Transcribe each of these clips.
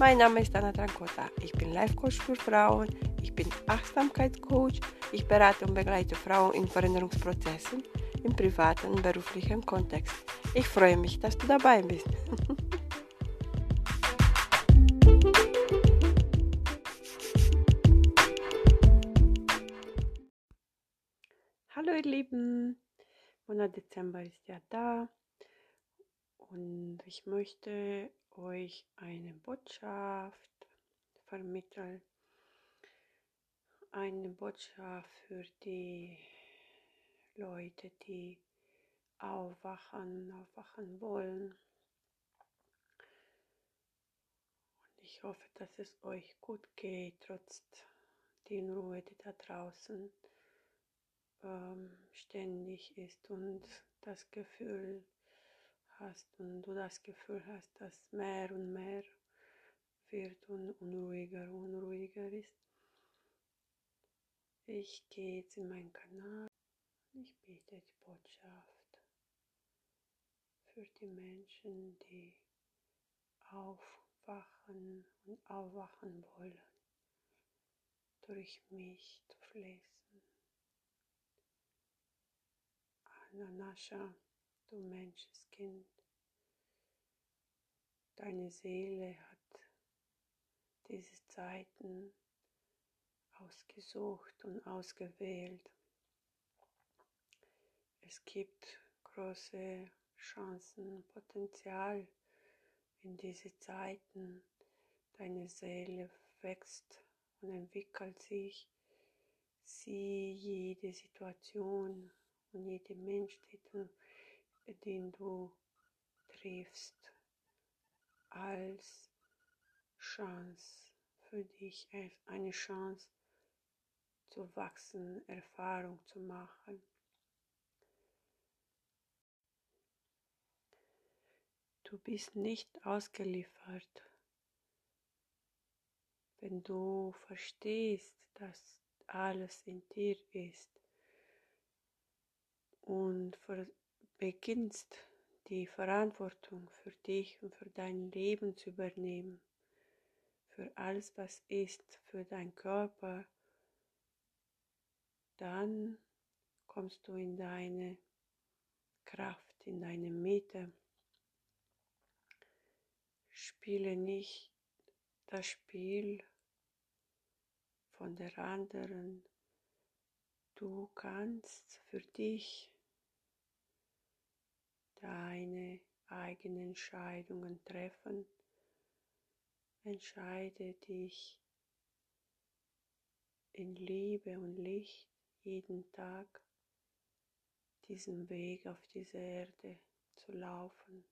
Mein Name ist Anna Trancota. Ich bin Life Coach für Frauen. Ich bin Achtsamkeitscoach. Ich berate und begleite Frauen in Veränderungsprozessen im privaten und beruflichen Kontext. Ich freue mich, dass du dabei bist. Hallo ihr Lieben, Monat Dezember ist ja da und ich möchte euch eine Botschaft vermitteln. Eine Botschaft für die Leute, die aufwachen, aufwachen wollen. Und ich hoffe, dass es euch gut geht, trotz der Ruhe, die da draußen ähm, ständig ist und das Gefühl, hast und du das Gefühl hast, dass mehr und mehr wird und unruhiger und unruhiger ist. Ich gehe jetzt in meinen Kanal und ich biete die Botschaft für die Menschen, die aufwachen und aufwachen wollen, durch mich zu fließen. Ananascha du Menschenskind. Deine Seele hat diese Zeiten ausgesucht und ausgewählt. Es gibt große Chancen, Potenzial in diese Zeiten. Deine Seele wächst und entwickelt sich. Sieh jede Situation und jede Mensch, die du den du triffst, als Chance für dich, eine Chance zu wachsen, Erfahrung zu machen. Du bist nicht ausgeliefert, wenn du verstehst, dass alles in dir ist und beginnst die Verantwortung für dich und für dein Leben zu übernehmen, für alles, was ist, für deinen Körper, dann kommst du in deine Kraft, in deine Mitte. Spiele nicht das Spiel von der anderen. Du kannst für dich deine eigenen Entscheidungen treffen. Entscheide dich in Liebe und Licht jeden Tag diesen Weg auf diese Erde zu laufen.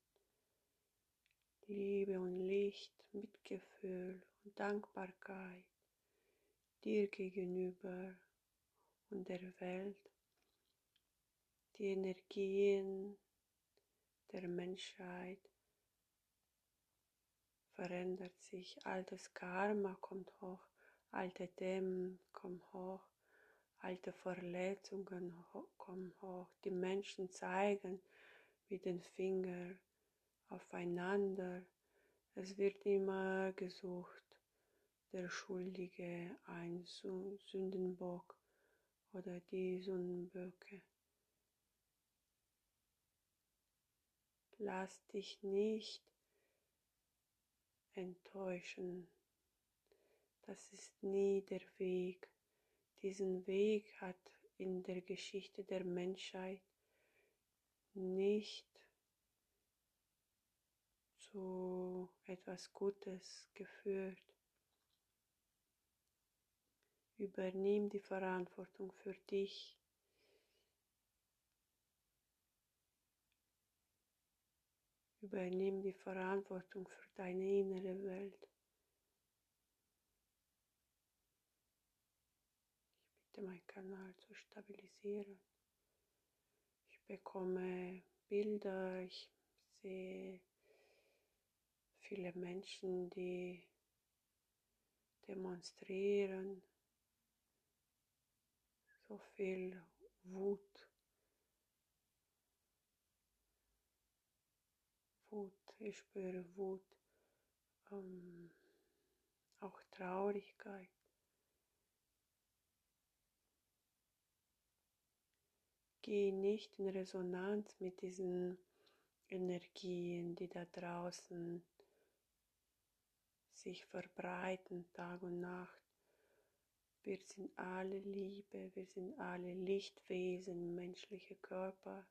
Liebe und Licht, Mitgefühl und Dankbarkeit dir gegenüber und der Welt, die Energien der Menschheit verändert sich. Altes Karma kommt hoch, alte Themen kommen hoch, alte Verletzungen kommen hoch. Die Menschen zeigen mit den Fingern aufeinander. Es wird immer gesucht, der Schuldige, ein Sündenbock oder die Sündenböcke. Lass dich nicht enttäuschen. Das ist nie der Weg. Diesen Weg hat in der Geschichte der Menschheit nicht zu etwas Gutes geführt. Übernimm die Verantwortung für dich Übernimm die Verantwortung für deine innere Welt. Ich bitte meinen Kanal zu stabilisieren. bekomme Bilder, ich sehe viele Menschen, die demonstrieren, so viel Wut. Wut, ich spüre Wut, ähm, auch Traurigkeit. Geh nicht in Resonanz mit diesen Energien, die da draußen sich verbreiten, Tag und Nacht. Wir sind alle Liebe, wir sind alle Lichtwesen, menschliche Körper.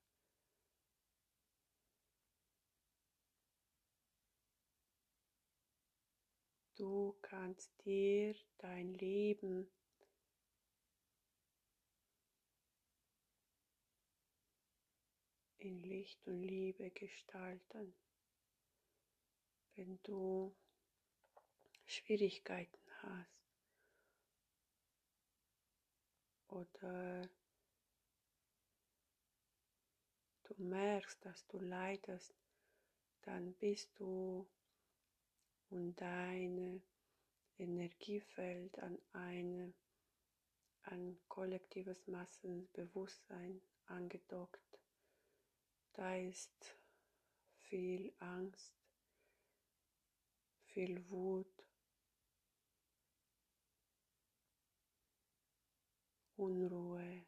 Du kannst dir dein Leben in Licht und Liebe gestalten. Wenn du Schwierigkeiten hast oder du merkst, dass du leidest, dann bist du und dein Energiefeld an eine an kollektives Massenbewusstsein angedockt. Da ist viel Angst, viel Wut, Unruhe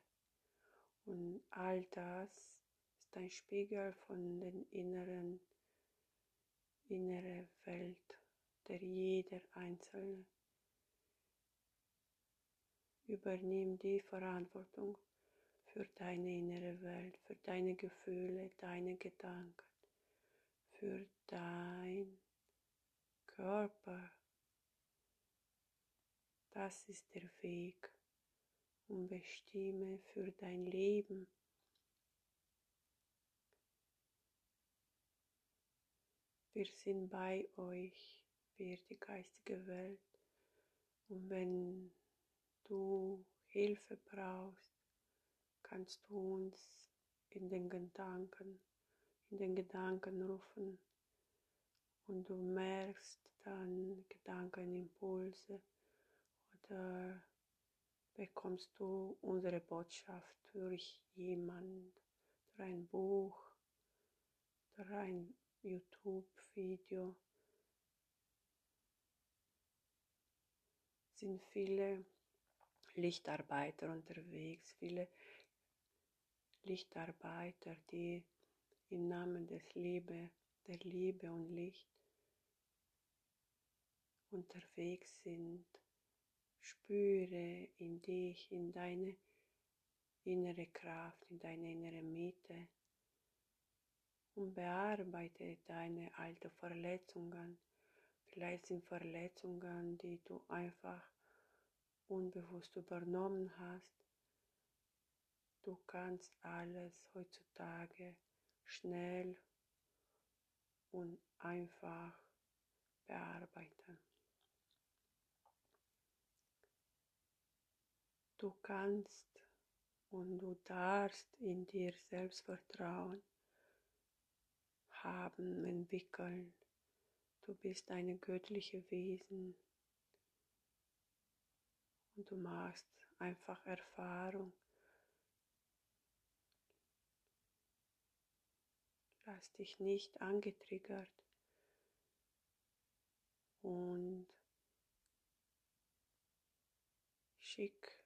und all das ist ein Spiegel von den inneren innere Welt der jeder Einzelne. Übernimm die Verantwortung für deine innere Welt, für deine Gefühle, deine Gedanken, für dein Körper. Das ist der Weg und bestimme für dein Leben. Wir sind bei euch, wir die geistige Welt. Und wenn du Hilfe brauchst, kannst du uns in den Gedanken, in den Gedanken rufen und du merkst dann Gedankenimpulse oder bekommst du unsere Botschaft durch jemand, durch ein Buch, durch ein YouTube-Video. Sind viele Lichtarbeiter unterwegs, viele Lichtarbeiter, die im Namen des Liebe, der Liebe und Licht unterwegs sind. Spüre in dich, in deine innere Kraft, in deine innere Mitte und bearbeite deine alten Verletzungen. Vielleicht sind Verletzungen, die du einfach unbewusst übernommen hast Du kannst alles heutzutage schnell und einfach bearbeiten. Du kannst und du darfst in dir Selbstvertrauen haben, entwickeln. Du bist eine göttliche Wesen. Und du machst einfach Erfahrung. Lass dich nicht angetriggert. Und schick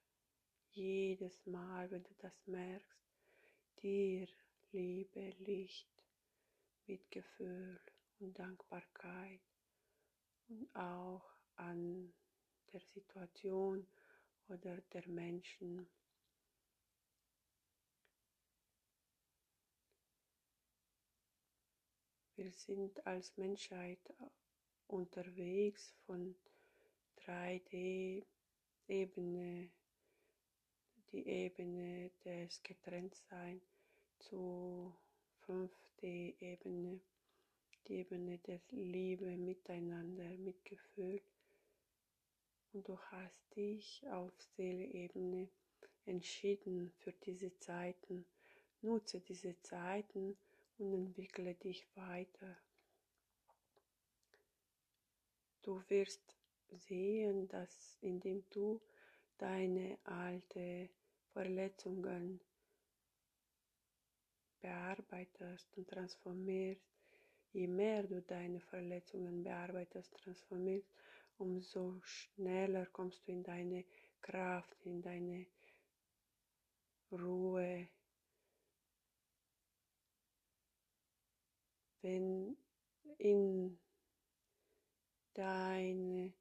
jedes Mal, wenn du das merkst, dir Liebe, Licht, Mitgefühl und Dankbarkeit und auch an der Situation oder der Menschen, Wir sind als Menschheit unterwegs von 3D-Ebene, die Ebene des Getrenntsein zu 5D-Ebene, die Ebene des Liebe, Miteinander, Mitgefühl. Und du hast dich auf Seeleebene entschieden für diese Zeiten Nutze diese Zeiten und entwickle dich weiter. Du wirst sehen, dass indem du deine alte Verletzungen bearbeitest und transformierst, je mehr du deine Verletzungen bearbeitest, transformierst, umso schneller kommst du in deine Kraft, in deine Ruhe. Wenn in deine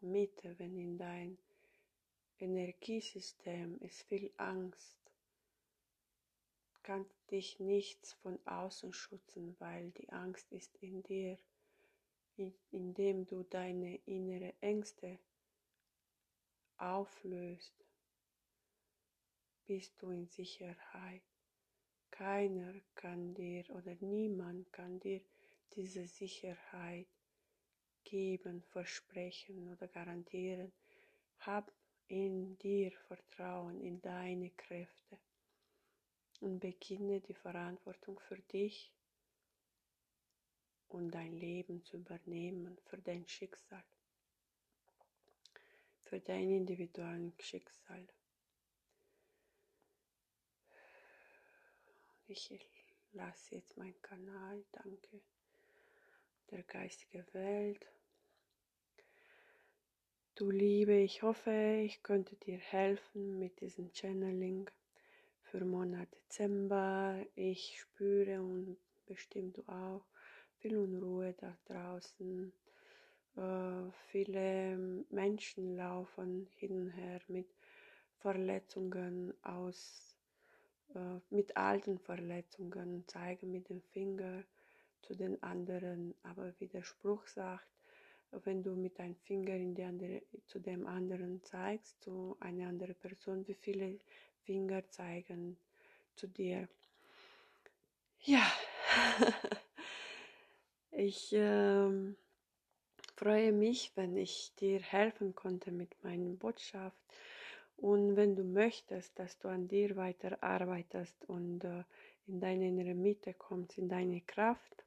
Mitte, wenn in dein Energiesystem ist viel Angst, kann dich nichts von außen schützen, weil die Angst ist in dir. Indem du deine innere Ängste auflöst, bist du in Sicherheit. Keiner kann dir oder niemand kann dir diese Sicherheit geben, versprechen oder garantieren. Hab in dir Vertrauen, in deine Kräfte und beginne die Verantwortung für dich und dein Leben zu übernehmen, für dein Schicksal, für dein individuellen Schicksal. Ich lasse jetzt meinen Kanal, danke, der geistige Welt. Du Liebe, ich hoffe, ich könnte dir helfen mit diesem Channeling für Monat Dezember. Ich spüre und bestimmt auch viel Unruhe da draußen. Äh, viele Menschen laufen hin und her mit Verletzungen aus, äh, mit alten Verletzungen, zeigen mit dem Finger zu den anderen. Aber wie der Spruch sagt, wenn du mit deinem Finger in die andere, zu dem anderen zeigst, zu einer anderen Person, wie viele Finger zeigen zu dir. Ja, ich ähm, freue mich, wenn ich dir helfen konnte mit meiner Botschaft. Und wenn du möchtest, dass du an dir weiter arbeitest und äh, in deine innere Mitte kommst, in deine Kraft,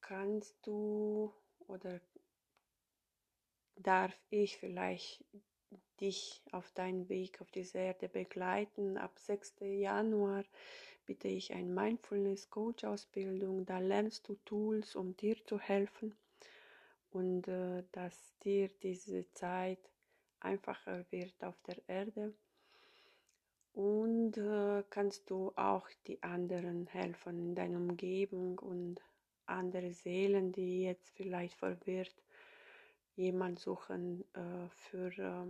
kannst du oder darf ich vielleicht dich auf deinen Weg auf diese Erde begleiten. Ab 6. Januar biete ich eine Mindfulness Coach Ausbildung. Da lernst du Tools, um dir zu helfen und äh, dass dir diese Zeit einfacher wird auf der Erde. Und äh, kannst du auch die anderen helfen in deiner Umgebung und andere Seelen, die jetzt vielleicht verwirrt jemand suchen äh, für äh,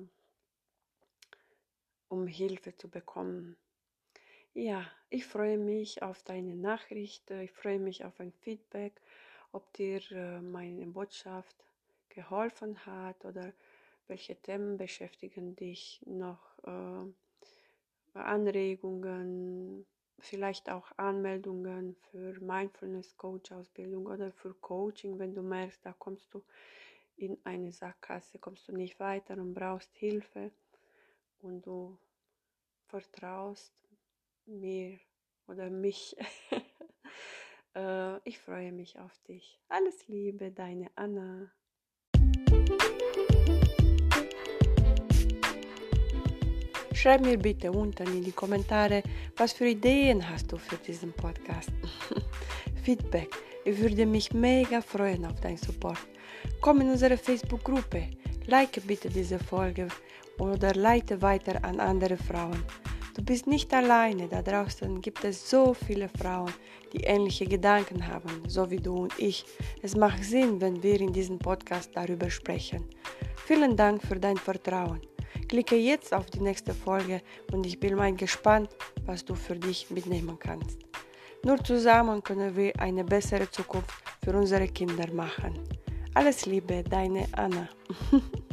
um Hilfe zu bekommen. Ja, ich freue mich auf deine Nachricht, ich freue mich auf ein Feedback, ob dir äh, meine Botschaft geholfen hat oder welche Themen beschäftigen dich noch, äh, Anregungen, vielleicht auch Anmeldungen für Mindfulness Coach Ausbildung oder für Coaching, wenn du merkst, da kommst du in eine Sackgasse, kommst du nicht weiter und brauchst Hilfe und du vertraust mir oder mich. Äh, ich freue mich auf dich. Alles Liebe, deine Anna. Schreib mir bitte unten in die Kommentare, was für Ideen hast du für diesen Podcast. Feedback. Ich würde mich mega freuen auf deinen Support. Komm in unsere Facebook-Gruppe. Like bitte diese Folge oder leite weiter an andere Frauen. Du bist nicht alleine, da draußen gibt es so viele Frauen, die ähnliche Gedanken haben, so wie du und ich. Es macht Sinn, wenn wir in diesem Podcast darüber sprechen. Vielen Dank für dein Vertrauen. Klicke jetzt auf die nächste Folge und ich bin mal gespannt, was du für dich mitnehmen kannst. Nur zusammen können wir eine bessere Zukunft für unsere Kinder machen. Alles Liebe, deine Anna.